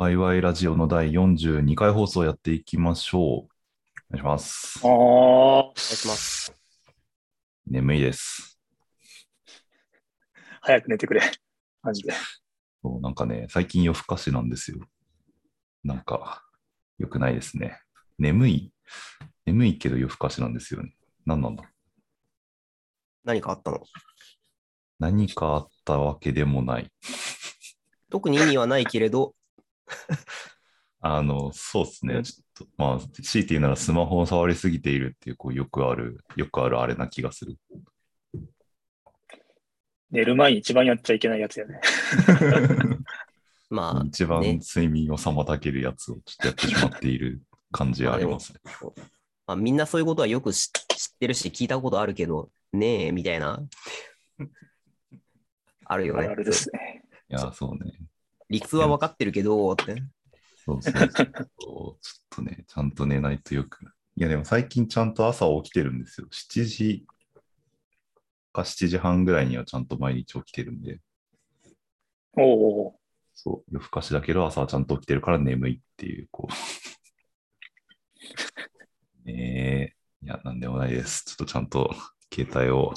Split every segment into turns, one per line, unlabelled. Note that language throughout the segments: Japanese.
ワイワイラジオの第42回放送やっていきましょう。お願いします
あ。あ、
お願いします。
眠いです。
早く寝てくれ。マジで。
そうなんかね、最近夜更かしなんですよ。なんか、良くないですね。眠い、眠いけど夜更かしなんですよね。何なんだ？
何かあったの？
何かあったわけでもない。
特に意味はないけれど、
あの、そうですね。
うん
ちょっと、まあ、強いて言うならスマホを触りすぎているっていう、こう、よくある、よくあるあれな気がする。
寝る前に一番やっちゃいけないやつやね。
まあ、
一番
ね
睡眠を妨げるやつをちょっとやってしまっている感じはありますね。
まあ、みんなそういうことはよく知知ってるし、聞いたことあるけど、ねえ、みたいな。あるよね。
あれですね。
いや、そうね。
理屈は分かってるけど、って。
そうそうそう。ちょっとね、ちゃんと寝ないとよく。いや、でも最近ちゃんと朝起きてるんですよ。7時か7時半ぐらいにはちゃんと毎日起きてるんで、
おお
そう、夜更かしだけど朝はちゃんと起きてるから眠いっていう、こう。ねえ、いや、なんでもないです。ちょっとちゃんと携帯を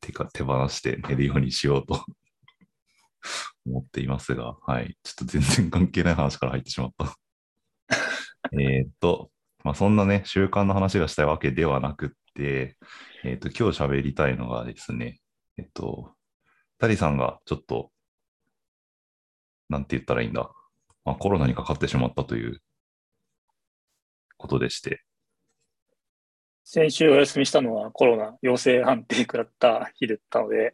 手か手放して寝るようにしようと思っていますが、はい。ちょっと全然関係ない話から入ってしまった。えっと、まあ、そんなね、習慣の話がしたいわけではなくって、えーっと、今日喋りたいのがですね、えっと、タリさんがちょっと、なんて言ったらいいんだ、まあ、コロナにかかってしまったということでして、
先週お休みしたのはコロナ陽性判定食らった日だったので、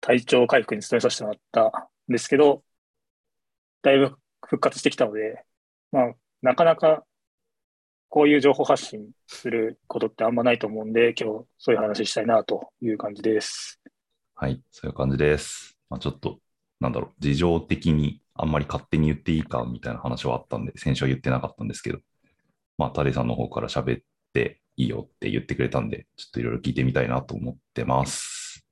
体調回復に努めさせてもらったですけど、だいぶ復活してきたので、まあ、なかなかこういう情報発信することってあんまないと思うんで、今日そういう話したいなという感じです。
はい、そういう感じです。まあ、ちょっと、なんだろう、事情的にあんまり勝手に言っていいかみたいな話はあったんで、先週は言ってなかったんですけど、まあ、タリさんの方から喋っていいよって言ってくれたんで、ちょっといろいろ聞いてみたいなと思ってます。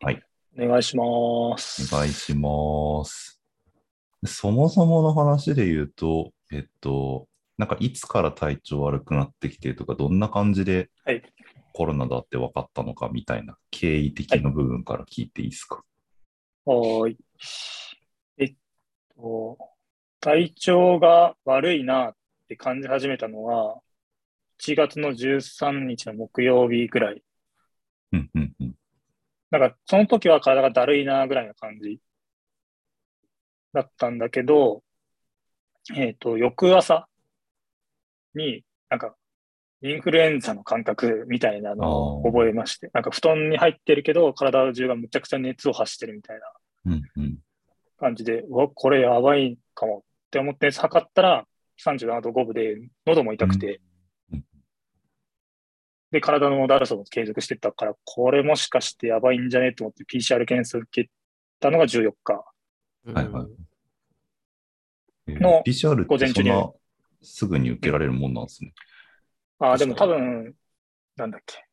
はいお願いします。
お願いします。そもそもの話で言うと、えっと、なんかいつから体調悪くなってきてとか、どんな感じで
はい
コロナだって分かったのかみたいな経緯的な部分から聞いていいですか？
はーい。えっと、体調が悪いなって感じ始めたのは、1月の13日の木曜日ぐらい。
うんうんうん。
なんか、その時は体がだるいなぐらいの感じだったんだけど、えっと、翌朝に、なんか、インフルエンザの感覚みたいなのを覚えまして、なんか布団に入ってるけど、体中がむちゃくちゃ熱を発してるみたいな
うんうん。
感じで、うわ、これやばいかもって思って測ったら、37度5分で、喉も痛くて、
うん
で、体のだるさも継続してたから、これもしかしてやばいんじゃね？と思って PCR 検査受けたのが14日。
はいはいえー
の
PCR
午前中に
すぐに受けられるもんなんですね。
ああ、でも多
確
分、なんだっけ。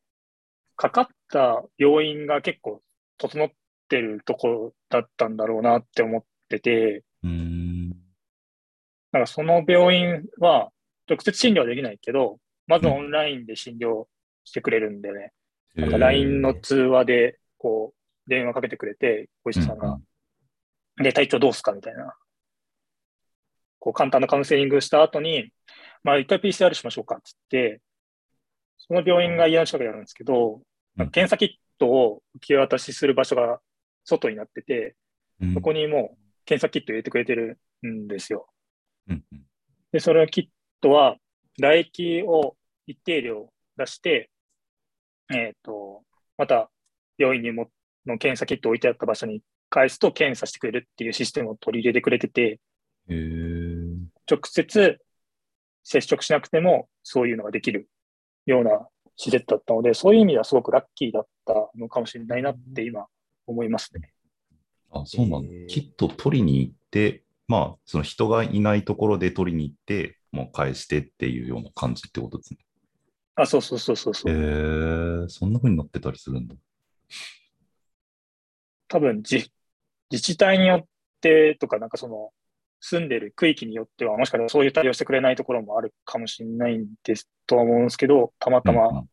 かかった病院が結構整ってるところだったんだろうなって思ってて、
うーん。
なんかその病院は直接診療はできないけど、まずオンラインで診療してくれるんでね。なんか LINE の通話で、こう、電話かけてくれて、お医者さんが。で、体調どうすか？みたいな。こう、簡単なカウンセリングした後に、まあ、一回 PCR しましょうかっつって、その病院が家の近くにあるんですけど、
うん
検査キットを受け渡しする場所が外になってて、
うん
そこにもう検査キット入れてくれてるんですよ。
うんうん
で、それキットは、唾液を一定量出して、えっ、と、また病院にもの検査キットを置いてあった場所に返すと検査してくれるっていうシステムを取り入れてくれてて、直接接触しなくてもそういうのができるような施設だったので、そういう意味ではすごくラッキーだったのかもしれないなって今思いますね。
あ、そうなんだ
へー。
キット取りに行って、まあ、その人がいないところで取りに行って、もう返してっていうような感じってことですね。
あ、そうそうそうそうそ
へえ
う。
ー、そんな風になってたりするんだ。
多分自自治体によってとか、なんかその住んでる区域によっては、もしかしたらそういう対応してくれないところもあるかもしれないんですとは思うんですけど、たまたま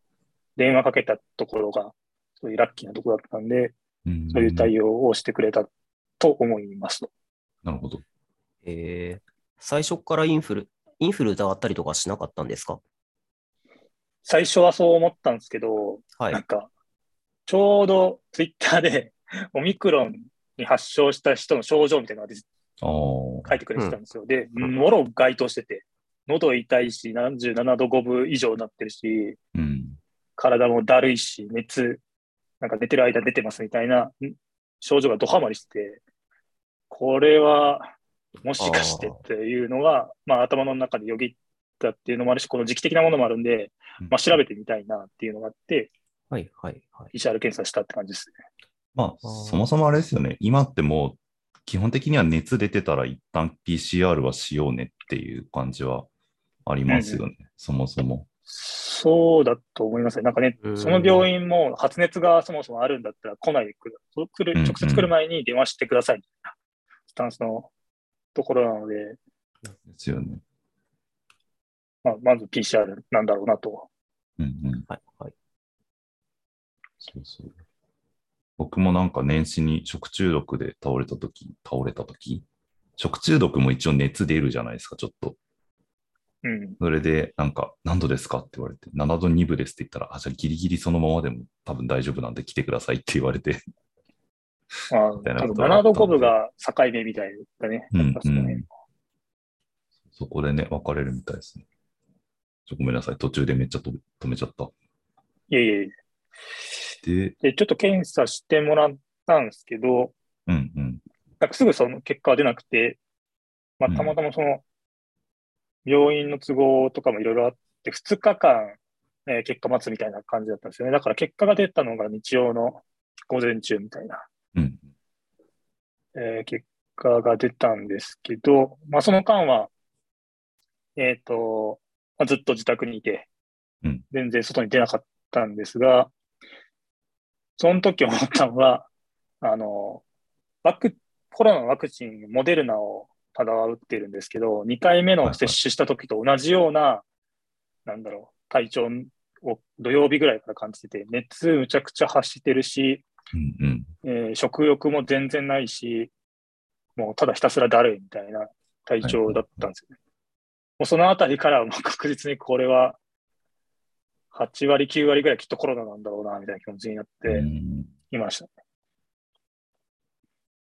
電話かけたところが、そういうラッキーなところだったんで、
うん
そういう対応をしてくれたと思いますと。
なるほど。
えー、最初からインフル、インフル疑ったりとかしなかったんですか？
最初はそう思ったんですけど、
はい
なん。か、ちょうどツイッターで オミクロンに発症した人の症状みたいなのが。書いてくれてたんですよ。で、
うん
もろ該当してて、喉痛いし、77度5分以上になってるし、
うん。
体もだるいし、熱、なんか寝てる間出てますみたいなうん症状がドハマりして、これはもしかしてっていうのが、まあ頭の中でよぎったっていうのもあるし、この時期的なものもあるんで、まあ調べてみたいなっていうのがあって、
はい、はい、はい。
PCR 検査したって感じですね。
まあ、そもそもあれですよね。今ってもう、基本的には熱出てたら一旦 PCR はしようねっていう感じはありますよね。そもそも。
そうだと思いますね。なんかね
う、ん
その病院も発熱がそもそもあるんだったら来ないでくる。直接来る前に電話してくださいみたいなスタンスのところなので、
ですよね。
まあ、まず PCR なんだろうなと。
うんうん。
はい、はい。
そうそう。僕もなんか年始に食中毒で倒れたとき、倒れたとき、食中毒も一応熱出るじゃないですか、ちょっと。
うん。
それで、なんか、何度ですかって言われて、7度2分ですって言ったら、あ、じゃあギリギリそのままでも多分大丈夫なんで来てくださいって言われて、
まあ、
みたいな
多分
ことがあったんで
7度5分が境目みたいだね。
うん
やっぱその辺
そこでね、分かれるみたいですね。ちょごめんなさい、途中でめっちゃ止めちゃった。
いえいえ。
で、
で、ちょっと検査してもらったんですけど、
うんうん。
なんかすぐその結果は出なくて、まあ、
うん
たまたまその、病院の都合とかもいろいろあって、2日間、えー結果待つみたいな感じだったんですよね。だから結果が出たのが日曜の午前中みたいな、
うん。
えー結果が出たんですけど、まあ、その間は、えっ、と、まあ、ずっと自宅にいて
うん、
全然外に出なかったんですが、その時思ったのは、あの、ワク、コロナのワクチン、モデルナをただは打ってるんですけど、2回目の接種した時と同じような、なんだろう、体調を土曜日ぐらいから感じてて、熱むちゃくちゃ発してるし、
うんうん。
えー食欲も全然ないし、もうただひたすらだるいみたいな体調だったんですよね。もうそのあたりからもう確実にこれは8割、9割ぐらいきっとコロナなんだろうな、みたいな気持ちになって
うん
いましたね。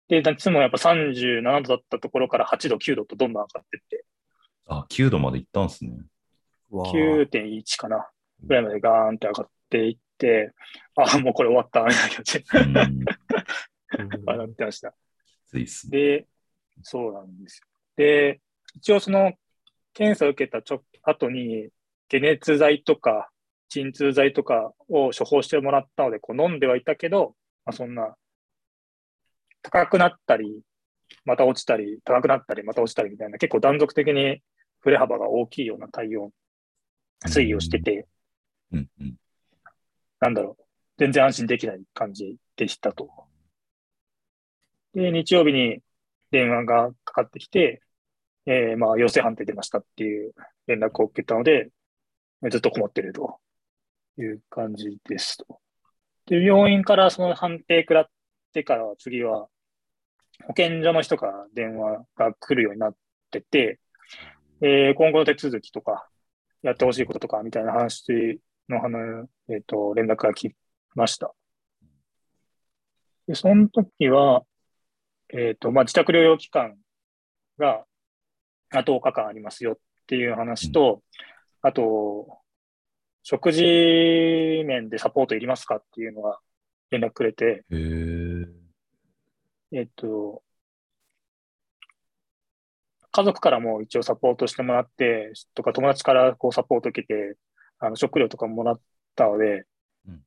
で、夏もやっぱ37度だったところから8度、9度とどんどん上がってって、
あ、9度まで行ったんですね。
わあ
9.1かな、ぐらいまでガーンって上がっていって、あ、もうこれ終わった、みたいな気持ちに
うん。
うん
なってました。
きついっすね。
で、そうなんですよ。で、一応その検査を受けたちょ後に、解熱剤とか鎮痛剤とかを処方してもらったので、こう飲んではいたけど、まあ、そんな、高くなったり、また落ちたり、高くなったり、また落ちたりみたいな、結構断続的に振れ幅が大きいような体温推移をしてて、
うんうん。
なんだろう、全然安心できない感じでしたと。で、日曜日に電話がかかってきて、えーまあ、陽性判定出ましたっていう連絡を受けたので、ずっと困ってるという感じですと。で、病院からその判定食らってから次は、保健所の人から電話が来るようになってて、えー今後の手続きとか、やってほしいこととかみたいな話の話、えっ、と、連絡が来ました。で、その時は、えっ、と、まあ、自宅療養期間が、あ10日間ありますよっていう話と、あと、食事面でサポートいりますかっていうのが連絡くれて、
へえ。
えっと、家族からも一応サポートしてもらって、とか友達からこうサポート受けて、あの食料とかももらったので、
うん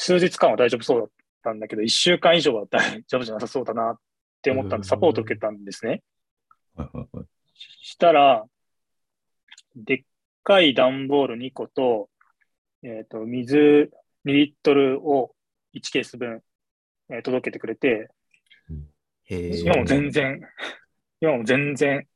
数日間は大丈夫そうだったんだけど、一週間以上は大丈夫じゃなさそうだなって思ったんで、
うん
サポート受けたんですね。
はいはいはい。
したら、でっかい段ボール2個と、えっ、と、水2リットルを1ケース分、えー届けてくれて、今も全然今も全然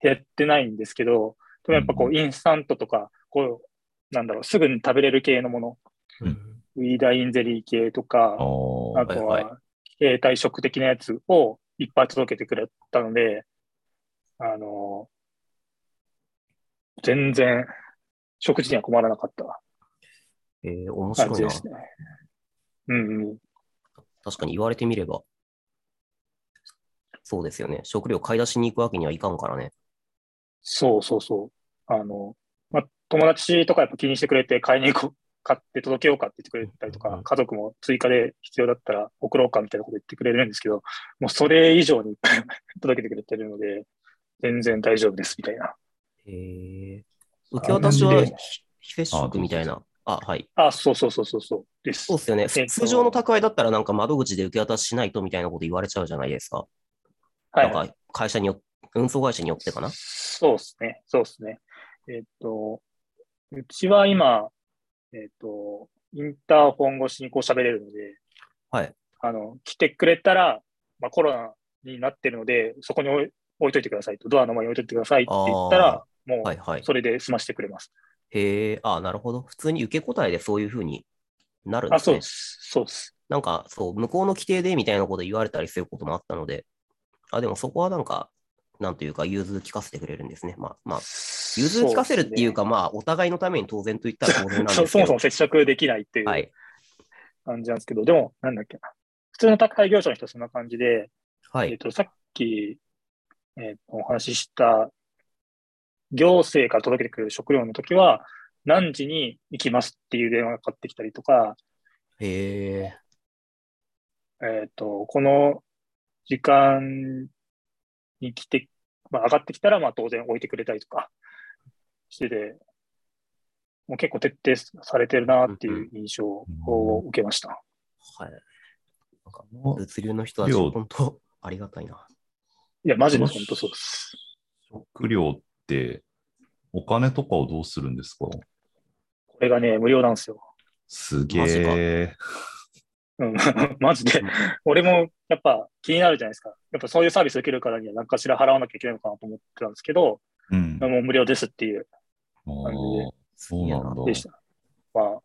減ってないんですけど、でもやっぱこ
う
う、インスタントとか、こう、なんだろう、すぐに食べれる系のもの、
うん。
ウィーダインゼリー系とか、
あ
と
はいは
は、携帯食的なやつをいっぱい届けてくれたので、あの、全然食事には困らなかった
えー、面白いな。
ですね。うんうん。
確かに言われてみれば。そうですよね。食料買い出しに行くわけにはいかんからね。
そうそうそう。あの、まあ、友達とかやっぱ気にしてくれて買いに行こう、買って届けようかって言ってくれたりと
うんうん、
か家族も追加で必要だったら送ろうかみたいなこと言ってくれるんですけど、もうそれ以上に 届けてくれてるので、全然大丈夫ですみたいな。
へえ。受け渡しは非非接触みたいな。あ、はい。
あ、そうそうそうそうそうです
そう。っすよね。
と
通常の宅配だったらなんか窓口で受け渡ししないとみたいなこと言われちゃうじゃないですか。
はい、
なんか会社によ運送会社によってかな。
そうですね。そうですね。えっ、と、うちは今、えっ、と、インターフォン越しにこう喋れるので、
はい。
あの、来てくれたら、まあ、コロナになってるので、そこに置いといてくださいと、ドアの前に置いといてくださいって言ったら、も
はいはい。
うそれで済ましてくれます。
へえ、あ、なるほど。普通に受け答えでそういうふうになるん
あ、
ですね
そうで。す。そうです。
なんか、そう、向こうの規定でみたいなこと言われたりすることもあったので、あ、でもそこはなんか、なんというか、融通聞かせてくれるんですね。まあ、まあ、融通聞かせるっていうか、まあ、お互いのために当然と言ったら当然なんですけど。
そもそも接触できないっていう
はい。
感じなんですけど、でも、なんだっけな。普通の宅配業者の人はそんな感じで、
はい。
えっと、さっき、えっと、お話しした、行政から届けてくれる食料の時は、何時に行きますっていう電話がかかってきたりとか、
へえ。
えっと、この時間に来て、まあ、上がってきたら、まあ、当然置いてくれたりとかしてて、もう結構徹底されてるなっていう印象を受けました。
はい。なんか、物流の人たち、
量
本当ありがたいな。
いや、マジで本当そうです。
食料って、お金とかをどうするんですか？
これがね、無料なんですよ。
すげえ。
うん、マジで
うん。
俺もやっぱ気になるじゃないですか。やっぱそういうサービス受けるからには何かしら払わなきゃいけないのかなと思ってたんですけど、
うん。
もう無料ですっていう
あ
感じで
ーそうなんだ。
でした。まあ、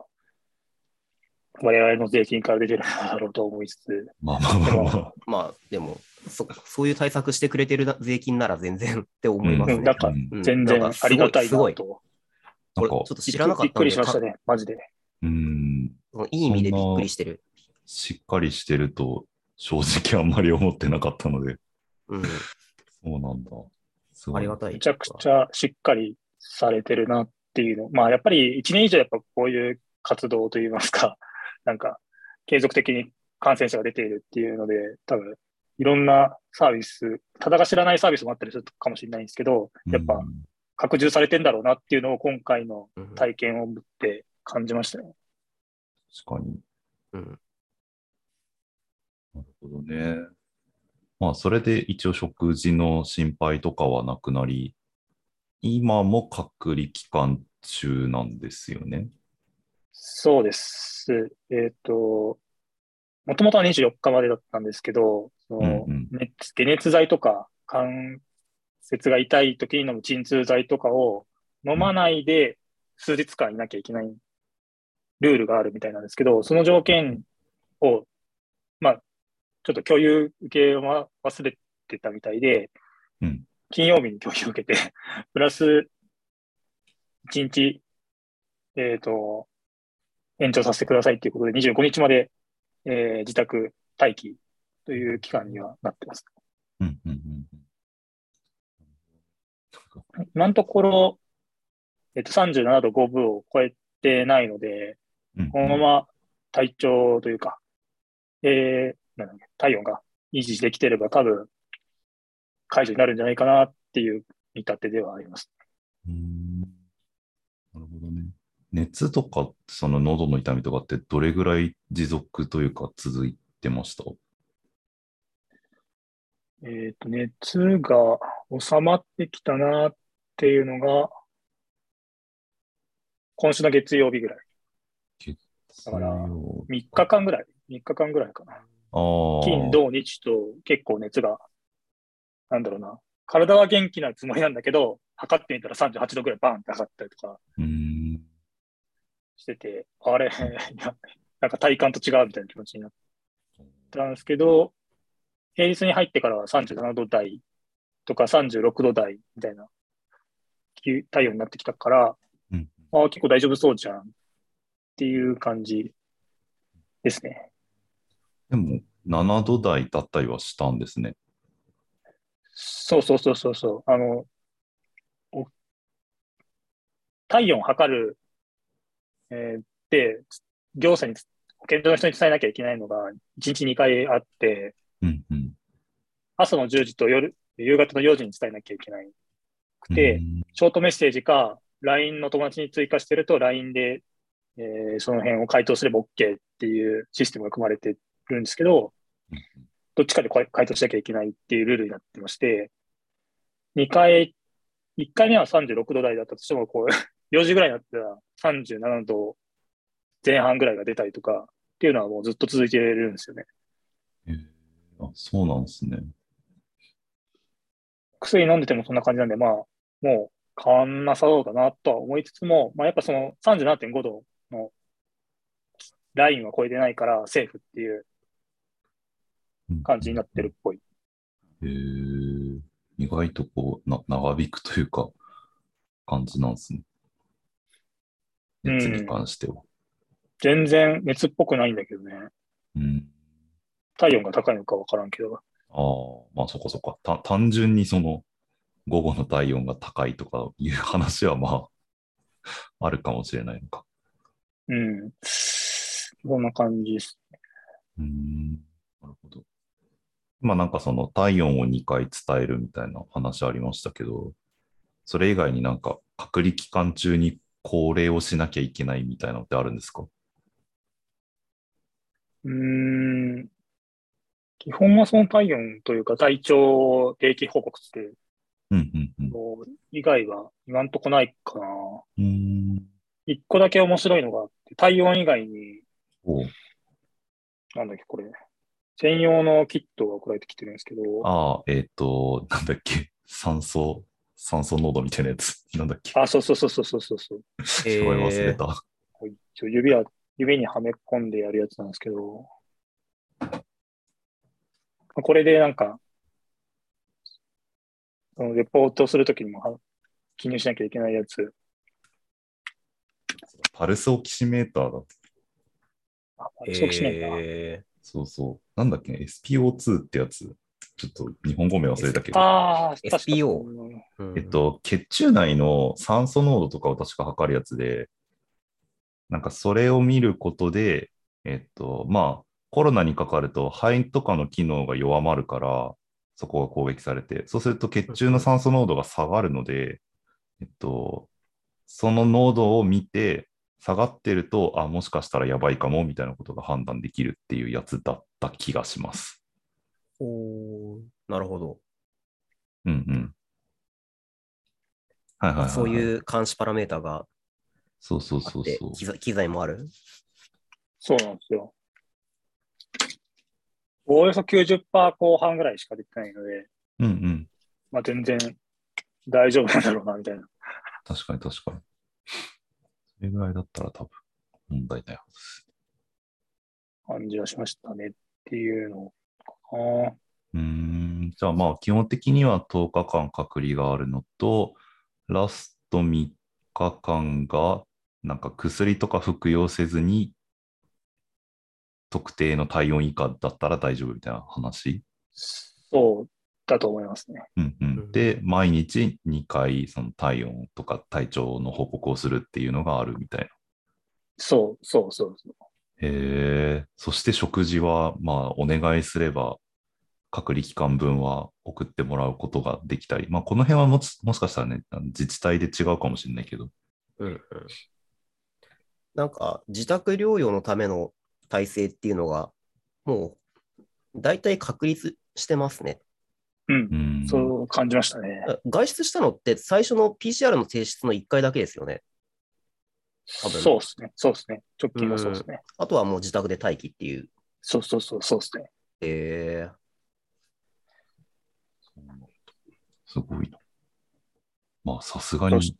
我々の税金から出てるんだろうと思いつつ、
まあまあまあまあ。
まあ、でも、そ、そういう対策してくれてるな税金なら全然って思いますね。
うんなんか
うん
全然ありがたい
すごい。
なと。
なんか
これちょっ、と知らなかったんで
びっくりしましたね、マジで。
うん。
かいい意味でびっくりしてる。
しっかりしてると、正直あんまり思ってなかったので。
うん。
そうなんだ。すごい
ありがたい。
めちゃくちゃしっかりされてるなっていうの。まあ、やっぱり1年以上やっぱこういう活動といいますか、なんか、継続的に感染者が出ているっていうので、多分、いろんなサービス、ただが知らないサービスもあったりするかもしれないんですけど、やっぱ
うん
拡充されてんだろうなっていうのを今回の
うん
体験を持って感じましたね。
確かに。
うん。
なるほどね。まあ、それで一応食事の心配とかはなくなり、今も隔離期間中なんですよね。
そうです。えっ、と、もともとは24日までだったんですけど、
う。んうん。
熱解熱剤とか関節が痛い時に飲む鎮痛剤とかを飲まないで数日間いなきゃいけないルールがあるみたいなんですけど、その条件を、まあ、ちょっと共有受け忘れてたみたいで、
うん。
金曜日に共有受けて、プラス1日、えっ、と、延長させてくださいっていうことで、25日まで、えー自宅待機という期間にはなってます。
うんうんうんうん。
今のところ、えっと、37度5分を超えてないので、
うん
このまま体調というか、えー、なん体温が維持できてれば多分解除になるんじゃないかなっていう見立てではあります。
うんなるほどね。熱とか、その喉の痛みとかってどれぐらい持続というか続いてました？
えっ、と、熱が収まってきたなっていうのが、今週の月曜日ぐらい。だから
強
3日間ぐらい ?3 日間ぐらいかな。金、土、日と結構熱が、なんだろうな、体は元気なつもりなんだけど、測ってみたら38度ぐらいバーンって上がったりとか。してて、あれ、なんか体感と違うみたいな気持ちになったんですけど、平日に入ってからは37度台とか36度台みたいな気体温になってきたから、
うん
ああ、結構大丈夫そうじゃんっていう感じですね。
でも、7度台だったりはしたんですね。
そうそうそうそうそう。あの、お体温測る、えーで、業者に、保健所の人に伝えなきゃいけないのが、1日2回あって、
うんうん。
朝の10時と夜、夕方の4時に伝えなきゃいけないくて、
うん
ショートメッセージか、LINE の友達に追加してると、LINE で、えーその辺を回答すれば OK っていうシステムが組まれてるんですけど、どっちかで回回答しなきゃいけないっていうルールになってまして、2回、1回目は36度台だったとしても、こう、4時ぐらいになったら37度前半ぐらいが出たりとかっていうのはもうずっと続いてるんですよね。
あそうなんですね。
薬飲んでてもそんな感じなんで、まあ、もう変わんなさそうだなとは思いつつも、まあ、やっぱその37.5度のラインは超えてないからセーフっていう
うん
感じになってるっぽい。
へえ。意外とこう、な、長引くというか、感じなんですね。熱に関しては。
全然熱っぽくないんだけどね。
うん。
体温が高いのかわからんけど。
ああ、まあそこそこ。た、単純にその、午後の体温が高いとかいう話はまあ、あるかもしれないのか。
うん。そんな感じです。
うーん。なるほど。まあなんかその体温を2回伝えるみたいな話ありましたけど、それ以外になんか隔離期間中に恒例をしなきゃいけないみたいなのってあるんですか？
うーん。基本はその体温というか体調定期報告って、
うんうんうん。
以外は今んとこないかな。
うーん。
一個だけ面白いのがあって、体温以外に、なんだっけ、これ、専用のキットが送られてきてるんですけど、
ああ、えっ、と、なんだっけ、酸素、酸素濃度みたいなやつ。なんだっけ。
あ、そうそうそうそうそうそう そう。
名前忘れた。
こう一応指は、指にはめ込んでやるやつなんですけど、これでなんか、そのレポートするときにもは記入しなきゃいけないやつ、
パルスオキシメーターだ。
あ、そうしないかな。
え
そうそう。なんだっけ、SPO2 ってやつ。ちょっと日本語名忘れたけど。
ああ、
SPO
えっ、と、血中内の酸素濃度とかを確か測るやつで、なんかそれを見ることで、えっと、まあ、コロナにかかると肺とかの機能が弱まるから、そこが攻撃されて、そうすると血中の酸素濃度が下がるので、えっと、その濃度を見て、下がってると、あ、もしかしたらやばいかも、みたいなことが判断できるっていうやつだった気がします。
おーなるほど。
うんうん。はいはいはい、はい。
そういう監視パラメータが
そうそうそうそう。
機材、機材もある？
そうなんですよ。おおよそ90%後半ぐらいしか出てないので、
うんうん。
まあ全然大丈夫なんだろうな、みたいな。
確かに確かに。それぐらいだったら多分問題ないはずです。
感じはしましたねっていうのかな。
うーん。じゃあまあ基本的には10日間隔離があるのと、ラスト3日間がなんか薬とか服用せずに特定の体温以下だったら大丈夫みたいな話？
そうだと思いますね。
うんう
うん
ん、で、毎日2回その体温とか体調の報告をするっていうのがあるみたいな。
そうそうそうそう。
へえ、そして食事は、まあ、お願いすれば、隔離期間分は送ってもらうことができたり、まあ、この辺はもしもしかしたらね、自治体で違うかもしれないけど、
うんうん。なんか、自宅療養のための体制っていうのが、もう、大体確立してますね。
うん
う。ん、
そう感じましたね。
外出したのって、最初の PCR の提出の1回だけですよね。多分
そうですね。そうですね。直近はそうですね。
あとはもう自宅で待機っていう。
そうそうそう、そうですね。
え
すごいな。まあ、さすがに、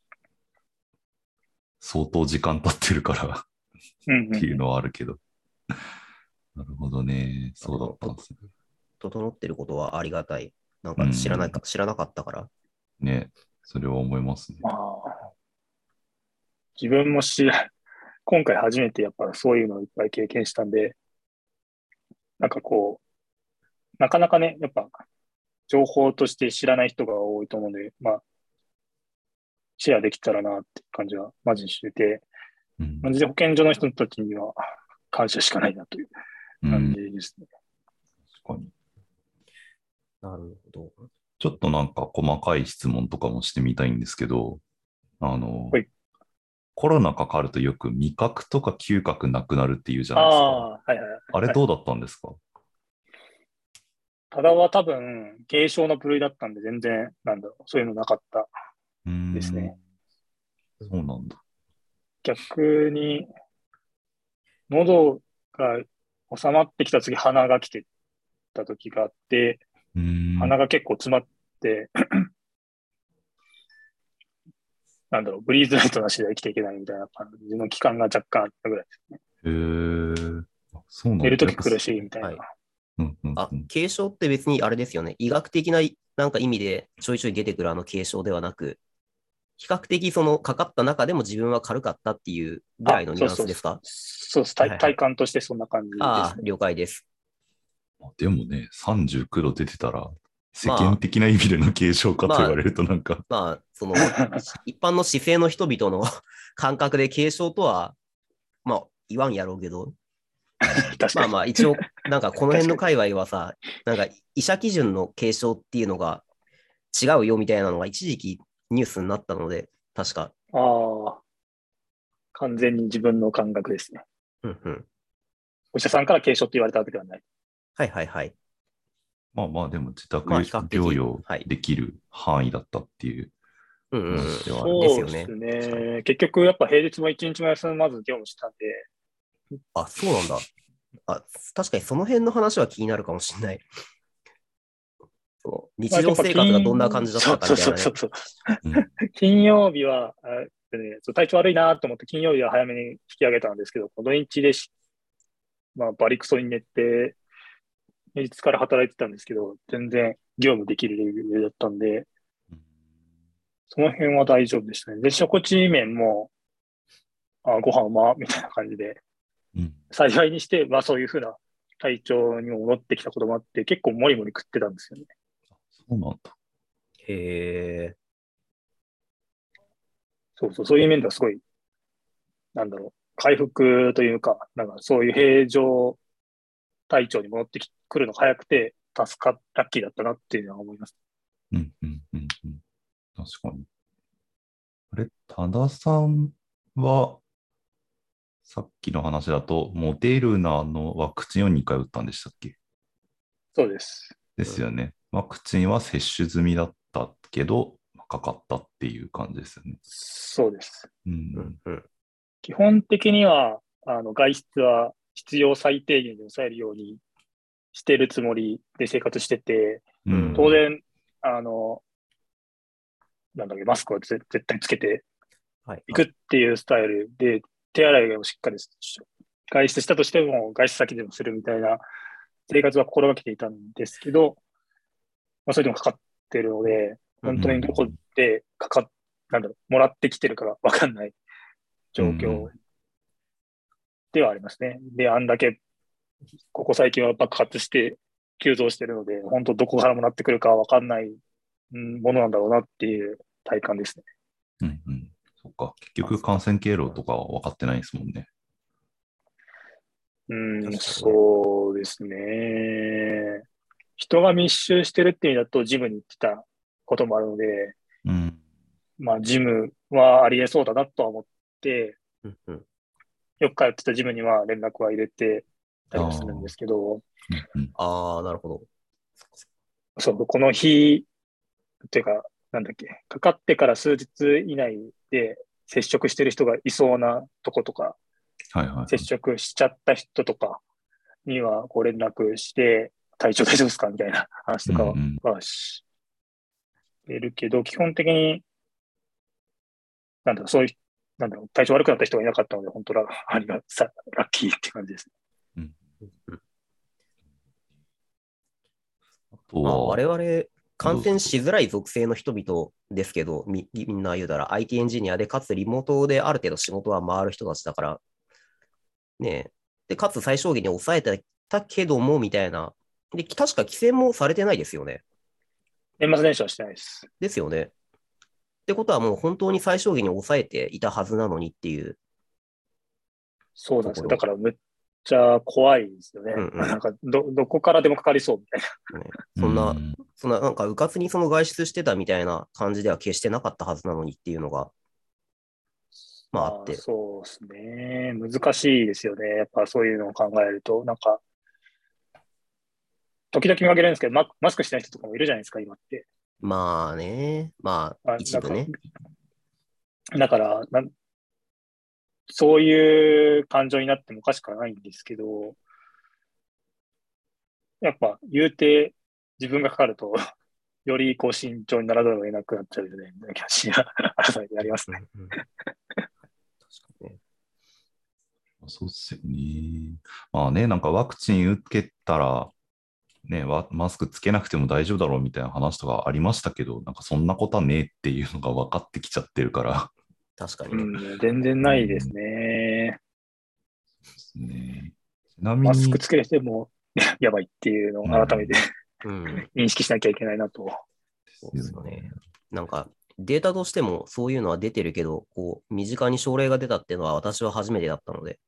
相当時間経ってるからっていうのはあるけど。なるほどね。そうだったんですね。
整ってることはありがたい。なんか知らないか、知らなかったから。
ね。それは思いますね。
まあ、自分も知ら、今回初めてやっぱそういうのをいっぱい経験したんで、なんかこう、なかなかね、やっぱ情報として知らない人が多いと思うんで、まあ、シェアできたらなって感じはマジにしてて、
うん
マジで保健所の人たちには感謝しかないなという
うん
感じですね。
確かに。
なるほど。
ちょっとなんか細かい質問とかもしてみたいんですけど、あの
はい、
コロナかかるとよく味覚とか嗅覚なくなるっていうじゃ
あ
ないですか。
あ、はいはい。
あれどうだったんですか、
ただは多分、軽症の部類だったんで、全然、なんだろう、そういうのなかった。ですね。
そうなんだ。
逆に、喉が収まってきた次、鼻が来てた時があって、鼻が結構詰まって、なんだろう、ブリーズライトなしでは生きていけないみたいな感じの期間が若干あったぐらいですね。
へーあそうなんだ。
寝るとき苦しいみたいな。
はい
うんうん
あ
うん、
軽症って別にあれですよね。医学的ななんか意味でちょいちょい出てくるあの軽症ではなく、比較的そのかかった中でも自分は軽かったっていうぐらいのニュアンスですか？
そうです、
はいはい。
体体感としてそんな感じです、ね。
ああ、了解です。
でもね、39度出てたら、世
まあ
間的な意味での軽症かと言われるとなんか、
まあ、その、一般の姿勢の人々の 感覚で軽症とは、まあ、言わんやろうけど。まあまあ、一応、なんかこの辺の界隈はさ、なんか医者基準の軽症っていうのが違うよみたいなのが一時期ニュースになったので、確か。
ああ、完全に自分の感覚ですね。
うんうん。
お医者さんから軽症って言われたわけではない。
はいはいはい。
まあまあでも自宅療養
はい
できる範囲だったっていう
うんうん。
そう
ですね。
結局、やっぱ平日も一日も休まず業務したんで、
あ、そうなんだ。あ、確かにその辺の話は気になるかもしれない。そう日常生活がどんな感じだったかみたいなね。
そうそうそうそう
うん
金曜日は、あね、体調悪いなと思って金曜日は早めに引き上げたんですけど、土日でし、まあ、バリクソに寝て、平日から働いてたんですけど、全然業務できるレベルだったんで、その辺は大丈夫でしたね。で、食事面も、あご飯うまみたいな感じで、
うん
幸いにして、まあそういうふうな体調にも戻ってきたこともあって、結構もりもり食ってたんですよね。
そうなんだ。
へえ。
そうそう、そういう面ではすごい、なんだろう、回復というか、なんかそういう平常体調に戻ってくるのが早くて、助かっラッキーだったなっていうのは思います。
うんうんうんうん。確かに。あれ、多田さんは、さっきの話だと、モデルナのワクチンを2回打ったんでしたっけ？
そうです。
ですよね。ワクチンは接種済みだったけど、かかったっていう感じですよね。
そうです。
うん。
基本的には、あの、外出は必要最低限で抑えるようにしてるつもりで生活してて、
うん
当然、あの、なんだっけ、マスクはぜ絶対つけて
はい。
いくっていうスタイルで、手洗いをしっかりし外出したとしても、外出先でもするみたいな生活は心がけていたんですけど、まあ、それでもかかってるので、本当にどこでかかっ、なんだろう、もらってきてるかがわかんない状況ではありますね。で、あんだけ、ここ最近は爆発して急増してるので、本当どこからもらってくるかわかんないうんものなんだろうなっていう体感ですね。
うんうん。そっか。結局感染経路とかは分かってないですもんね。
うん、そうですね。人が密集してるっていう意味だと、ジムに行ってたこともあるので、
うん。
まあ、ジムはありえそうだなとは思って、
うんうん。
よく通ってたジムには連絡は入れてたりはするんですけど、
ああ、なるほど。
そう、この日、っていうか、なんだっけ、かかってから数日以内で接触してる人がいそうなとことか、
はいはいはい。
接触しちゃった人とかにはご連絡して、体調大丈夫ですか？みたいな話とか
うんうん
はし、てるけど、基本的に、なんだろう、そういう、なんだろう、体調悪くなった人がいなかったので、本当ラありがさラッキーって感じです。
あと
まあ、
は、
我々、感染しづらい属性の人々ですけど、みみんな言うたら IT エンジニアで、かつリモートである程度仕事は回る人たちだから、ねえ。で、かつ最小限に抑えてたけども、みたいな。で、確か規制もされてないですよね。
年末年始はしてないです。
ですよね。ってことはもう本当に最小限に抑えていたはずなのにっていう。
そうなんですよ。だからむっちゃ怖いですよね。
うんうん
なんかど、どこからでもかかりそうみたいな。
ね、そんな、
うん
そんな、なんか、うかつにその外出してたみたいな感じでは決してなかったはずなのにっていうのが、まああって。
そうですね。難しいですよね。やっぱそういうのを考えると、なんか、時々見かけるんですけど、ママスクしてない人とかもいるじゃないですか、今って。
まあね、まあ
あ、
一部ね。
だからなん、そういう感情になってもおかしくはないんですけど、やっぱ言うて自分がかかると、よりこう慎重にならざるを得なくなっちゃうよね、みたいな気がし改めてありますね。
うんうん確かにね。
そうっすよね。まあね、なんかワクチン受けたら、ね、わマスクつけなくても大丈夫だろうみたいな話とかありましたけど、なんかそんなことはねえっていうのが分かってきちゃってるから
確かに
う
ね。
ん、全然ないですね。
ね。ちなみに、
マスクつけても やばいっていうのを改めて
うん。
認識しなきゃいけないなと。
そうですよね。なんか、データとしてもそういうのは出てるけど、こう、身近に症例が出たっていうのは私は初めてだったので、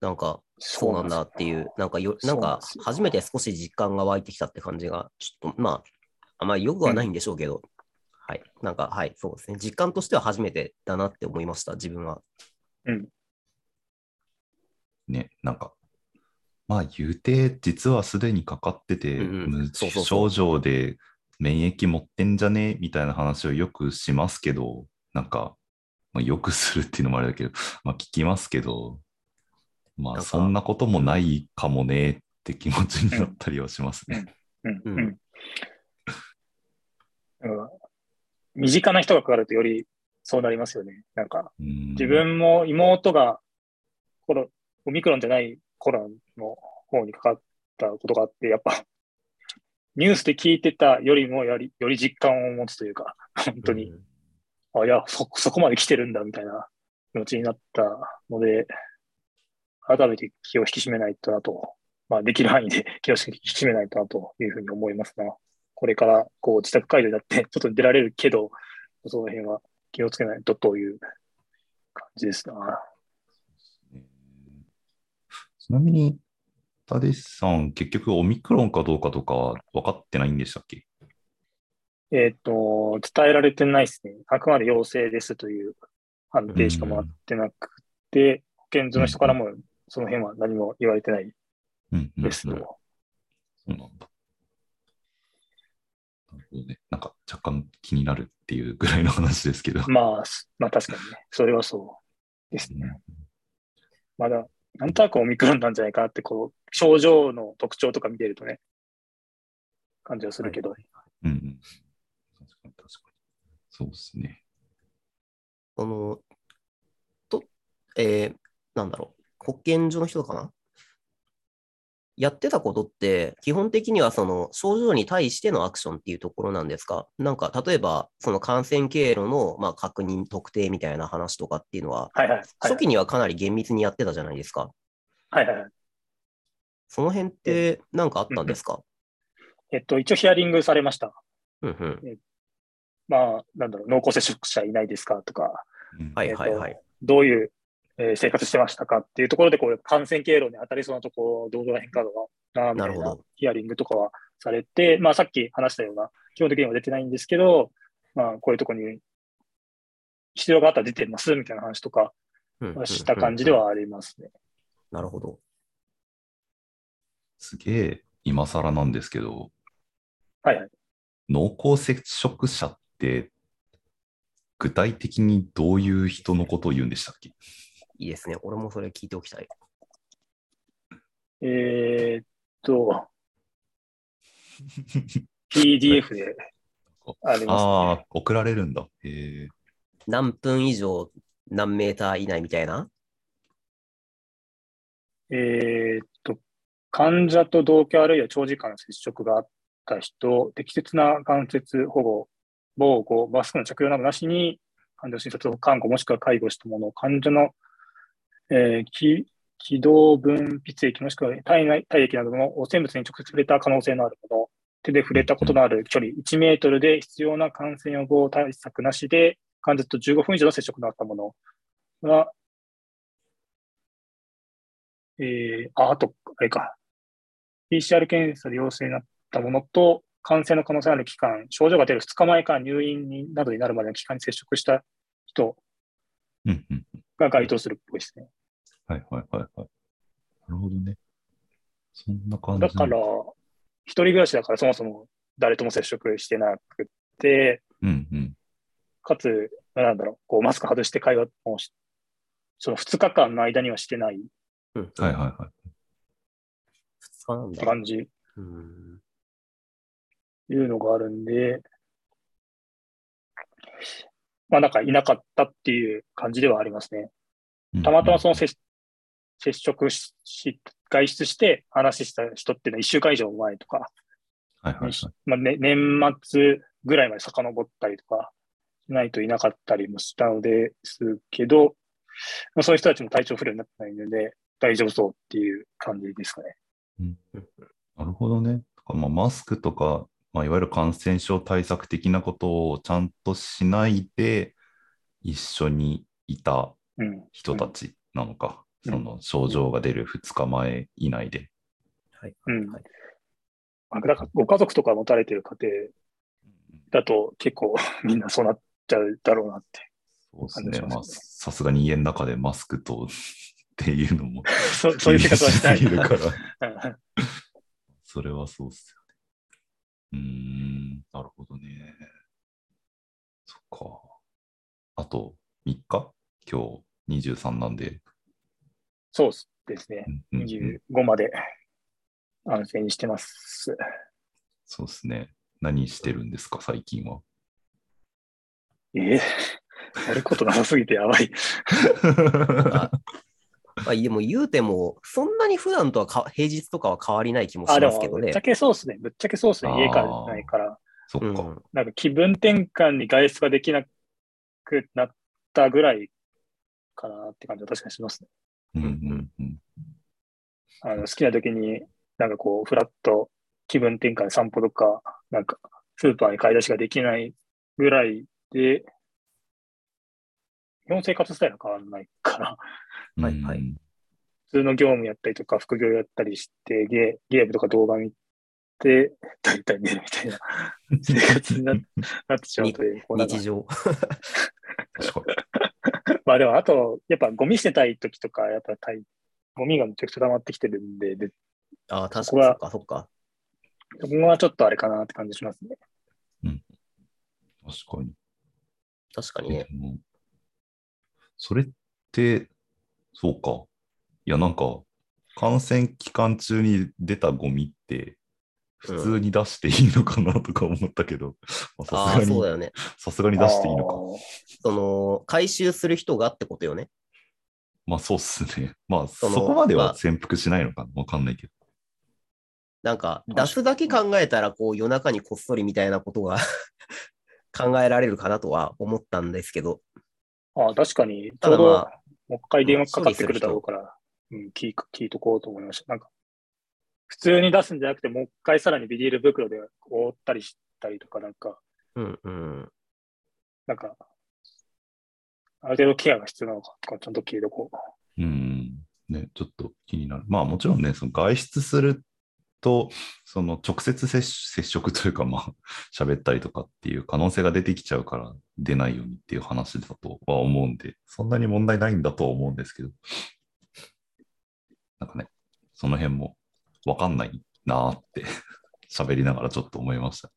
なんか、そうなんだっていう、なんかよ、なんか、初めて少し実感が湧いてきたって感じが、ちょっと、まあ、あまりよくはないんでしょうけど、はい。なんか、はい、そうですね。実感としては初めてだなって思いました、自分は。
うん。
ね、なんか、まあ言うて、実はすでにかかってて、
うんうん
無症状で免疫持ってんじゃねみたいな話をよくしますけど、なんか、まあ、よくするっていうのもあれだけど、まあ聞きますけど、まあそんなこともないかもねって気持ちになったりはしますね。
身近な人がかかるとよりそうなりますよね。なんか、
うん。
自分も妹がコロ、オミクロンじゃないコロナの方にかかったことがあって、やっぱ、ニュースで聞いてたよりもより、より実感を持つというか、本当に、
うん。
あ、いや、そ、そこまで来てるんだみたいな気持ちになったので、改めて気を引き締めないとなと、まあ、できる範囲で 気を引き締めないとなというふうに思いますな。これから、こう、自宅解除になって、外に出られるけど、その辺は気をつけないとという感じですな。
ちなみに、タデシさん、結局オミクロンかどうかとかは分かってないんでしたっけ？
えっ、と、伝えられてないですね。あくまで陽性ですという判定しか回ってなくて、保健所の人からもその辺は何も言われてない
うんうん
ですと。
うんそうなんだ。なるほどね。なんか若干気になるっていうぐらいの話ですけど。
まあ、すまあ確かにね、それはそうですね。
うん
まだ、なんとなくオミクロンなんじゃないかなって、こう、症状の特徴とか見てるとね、感じはするけど。
うんうん。確かに確かに。そうですね。
その、と、えーなんだろう、保健所の人かな？やってたことって、基本的にはその症状に対してのアクションっていうところなんですか？なんか、例えば、その感染経路の、まあ、確認、特定みたいな話とかっていうのは、
はいはい。はい
初期にはかなり厳密にやってたじゃないですか。
はいはいはい。
その辺って何かあったんですか？
えっと、一応ヒアリングされました。
うんうん。
まあ、なんだろう、濃厚接触者いないですか？とか、
うん
はいはいはい。
どういう、えー生活してましたかっていうところで、こう、感染経路に当たりそうなところ、どうら変かとかな、みたいな
なるほど
ヒアリングとかはされて、まあ、さっき話したような、基本的には出てないんですけど、まあ、こういうところに必要があったら出てます、みたいな話とかした感じではありますね。
なるほど。
すげえ今更なんですけど、
はいはい。
濃厚接触者って具体的にどういう人のことを言うんでしたっけ？
いいですね。俺もそれ聞いておきたい。
えーっと、PDF で
か。
あります、
ああ、送られるんだ。
何分以上、何メーター以内みたいな？
えーっと、患者と同居あるいは長時間接触があった人、適切な関節保護、防護、マスクの着用などなしに、患者の診察を看護もしくは介護したもの、患者の、えー気気道分泌液もしくは体内体液などの汚染物に直接触れた可能性のあるもの、手で触れたことのある距離1メートルで必要な感染予防対策なしで、患者と15分以上の接触のあったものが、えー、あ、あと、あれか。PCR 検査で陽性になったものと、感染の可能性のある期間、症状が出る2日前から入院になどになるまでの期間に接触した人。が該当するっぽいですね。
はいはいはいはい。なるほどね。そんな感じ。
だから、一人暮らしだからそもそも誰とも接触してなくて、
うんうん。
かつ、なんだろう、こうマスク外して会話もし、その2日間の間にはしてないっ
うん。
はいはいはい。
2日なんだ。
て感じ、
うん。
いうのがあるんで、まあなんかいなかったっていう感じではありますね。たまたまその接接触し、し外出して話した人っていうのは1週間以上前とか、
はいはいはい。
まあね、年末ぐらいまで遡ったりとかしないといなかったりもしたのですけど、まあ、そういう人たちも体調不良になってないので大丈夫そうっていう感じですかね。
なるほどね。まあマスクとか、まあ、いわゆる感染症対策的なことをちゃんとしないで一緒にいた
うん。
人たちなのか、
うん
その症状が出る2日前以内で。
はい。
うん
はい。
まあだからご家族とか持たれてる家庭だと結構 みんなそうなっちゃうだろうなって。
そうですね。
ま
あ、さすがに家の中でマスクと っていうのも
そそういう生活はしたい
るから。
うん
それはそうっすよね。うーん、なるほどね。そっか。あと3日？今日23なんで。
そうですね。
うんうんうん
25まで安静にしてます。
そうですね。何してるんですか、最近は？
え？えやることなさすぎてやばい。
あ まあ、でも言うても、そんなに普段とはか平日とかは変わりない気も
あ、
しますけどね
ぶっちゃ。けそうですね。ぶっちゃけそうですね。家からじゃないから。
そっか。
うん
なんか気分転換に外出ができなくなったぐらいかなって感じは確かにしますね。
うんうんうん。
あの好きな時に、なんかこう、フラッと気分転換で散歩とか、なんかスーパーに買い出しができないぐらいで、基本生活スタイルは変わらないから、
はいはい
うん
普通の業務やったりとか、副業やったりして、ゲゲームとか動画見て、大体寝るみたいな 生活にななってしまうという、
日常。
確かに。
まあでも、あと、やっぱゴミ捨てたい時とか、やっぱたいゴミがめちゃくちゃ溜まってきてるんで、で、
ああ、確
そこは
かに、そっか、そっか。
そこはちょっとあれかなって感じしますね。
確かに。
確かにね。
それって、そうか。いや、なんか、感染期間中に出たゴミって、普通に出していいのかなとか思ったけど、さすがに、
そうだよね。
さすがに出していいのか。
その、回収する人がってことよね。
まあそうっすね。まあそこまで
まあ
は潜伏しないのかなわかんないけど。
なんか、出すだけ考えたら、こう、夜中にこっそりみたいなことが 考えられるかなとは思ったんですけど、
ああ、確かに、ち
ただ
ょうど、
まあ、
もう一回電話かかってくるだろうから、うん、聞い聞いとこうと思いました。なんか、普通に出すんじゃなくて、もう一回さらにビニール袋で覆ったりしたりとか、なんか、
うんうん。
なんか、ある程度ケアが必要なのかとか、ちゃんと聞いとこう。
うん。ね、ちょっと気になる。まあもちろんね、その外出すると、その直接接接触というか、まあ 喋ったりとかっていう可能性が出てきちゃうから出ないようにっていう話だとは思うんで、そんなに問題ないんだとは思うんですけど、なんかね、その辺もわかんないなーって 喋りながらちょっと思いました。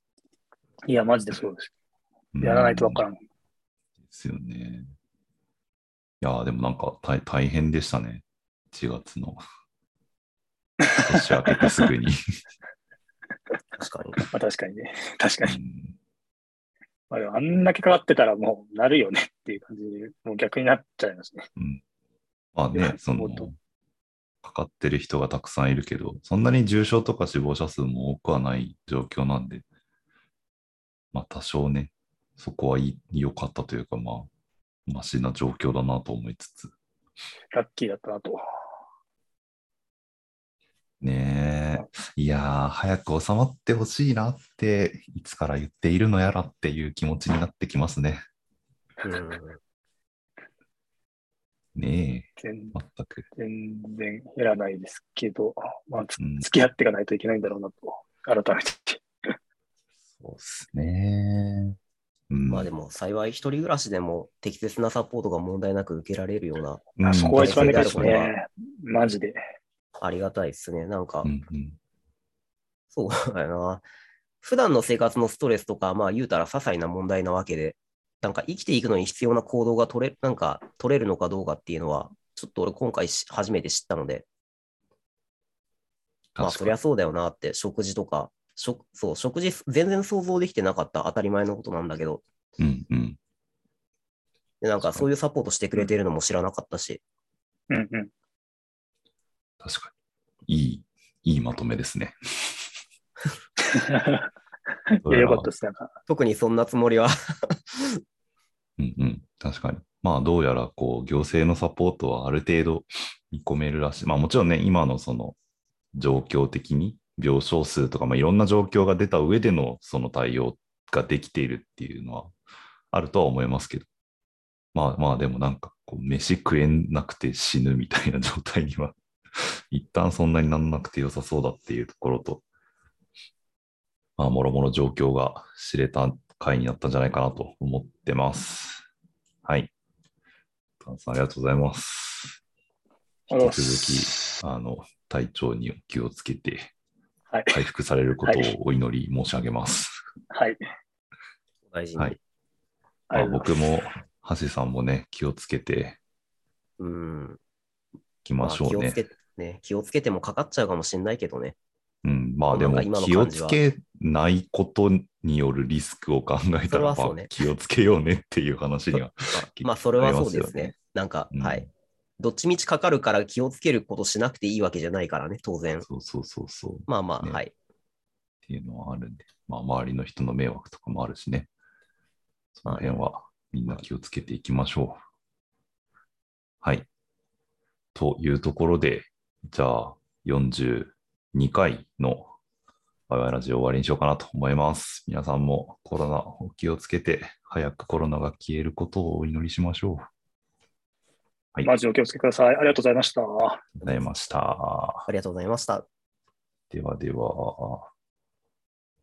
いや、マジでそうです。
うん
やらないとわからん。
ですよね。いやーでもなんか大大変でしたね。1月の。年明けてすぐに。
確かに。
まあ確かにね。確かに。
うん
まあ、あんだけかかってたらもうなるよねっていう感じで、もう逆になっちゃいますね。
うん。まあねそのかかってる人がたくさんいるけど、そんなに重症とか死亡者数も多くはない状況なんで、まあ多少ね、そこは良かったというか、まあ、マシな状況だなと思いつつ、
ラッキーだったなと。
ねえ。いやー、早く収まってほしいなって、いつから言っているのやらっていう気持ちになってきますね。
うん
ねえ、
全
全く。
全然減らないですけど、まあ、つ
うん
付き合っていかないといけないんだろうなと、改めて。
そうっすね。うん、
まあでも幸い一人暮らしでも適切なサポートが問題なく受けられるような
うん、
そこが一番でかいですね。マジで。
ありがたいですね。なんか
う、んうん
そうだよな。普段の生活のストレスとか、まあ言うたら些細な問題なわけで、なんか生きていくのに必要な行動が取れなんか取れるのかどうかっていうのは、ちょっと俺今回し初めて知ったので、まあそりゃそうだよなって、食事とか、食そう、食事全然想像できてなかった当たり前のことなんだけど、
うんうん。
でなんかそういうサポートしてくれてるのも知らなかったし、
うんうん。
確かに。いい、いいまとめですね。
よかったです。なんか、
特にそんなつもりは
うんうん。確かに。まあ、どうやら、こう、行政のサポートはある程度見込めるらしい。まあ、もちろんね、今のその、状況的に、病床数とか、まあ、いろんな状況が出た上での、その対応ができているっていうのは、あるとは思いますけど。まあまあ、でもなんか、こう、飯食えなくて死ぬみたいな状態には、一旦そんなになんなくて良さそうだっていうところと、まあ、もろもろ状況が知れた回になったんじゃないかなと思ってます。はい。タンさん、ありがとうございます。引き続き、あの、体調に気をつけて、
はい。
回復されることをお祈り申し上げます。
はい。
大事に。
はい
あり
まあ、僕も、橋さんもね、気をつけて
うん。
いきましょうね。
気をつけね。気をつけてもかかっちゃうかもしれないけどね。
うん、まあでも気をつけないことによるリスクを考えたら、
ね
まあ気をつけようねっていう話には。
まあ、まあそれはそうです
ね。
なんか、
うん
はい。どっちみちかかるから気をつけることしなくていいわけじゃないからね、当然。
そうそうそうそう。っ
まあまあ、
ね
はい。
ていうのはあるんで、まあ周りの人の迷惑とかもあるしね。その辺はみんな気をつけていきましょう。はい。というところで、じゃあ42回のワイワイラジオ終わりにしようかなと思います。皆さんもコロナお気をつけて、早くコロナが消えることをお祈りしましょう。はい
マジお気をつけください。ありがとうございました。
ありがとうございました。
ありがとうございました。
ではでは。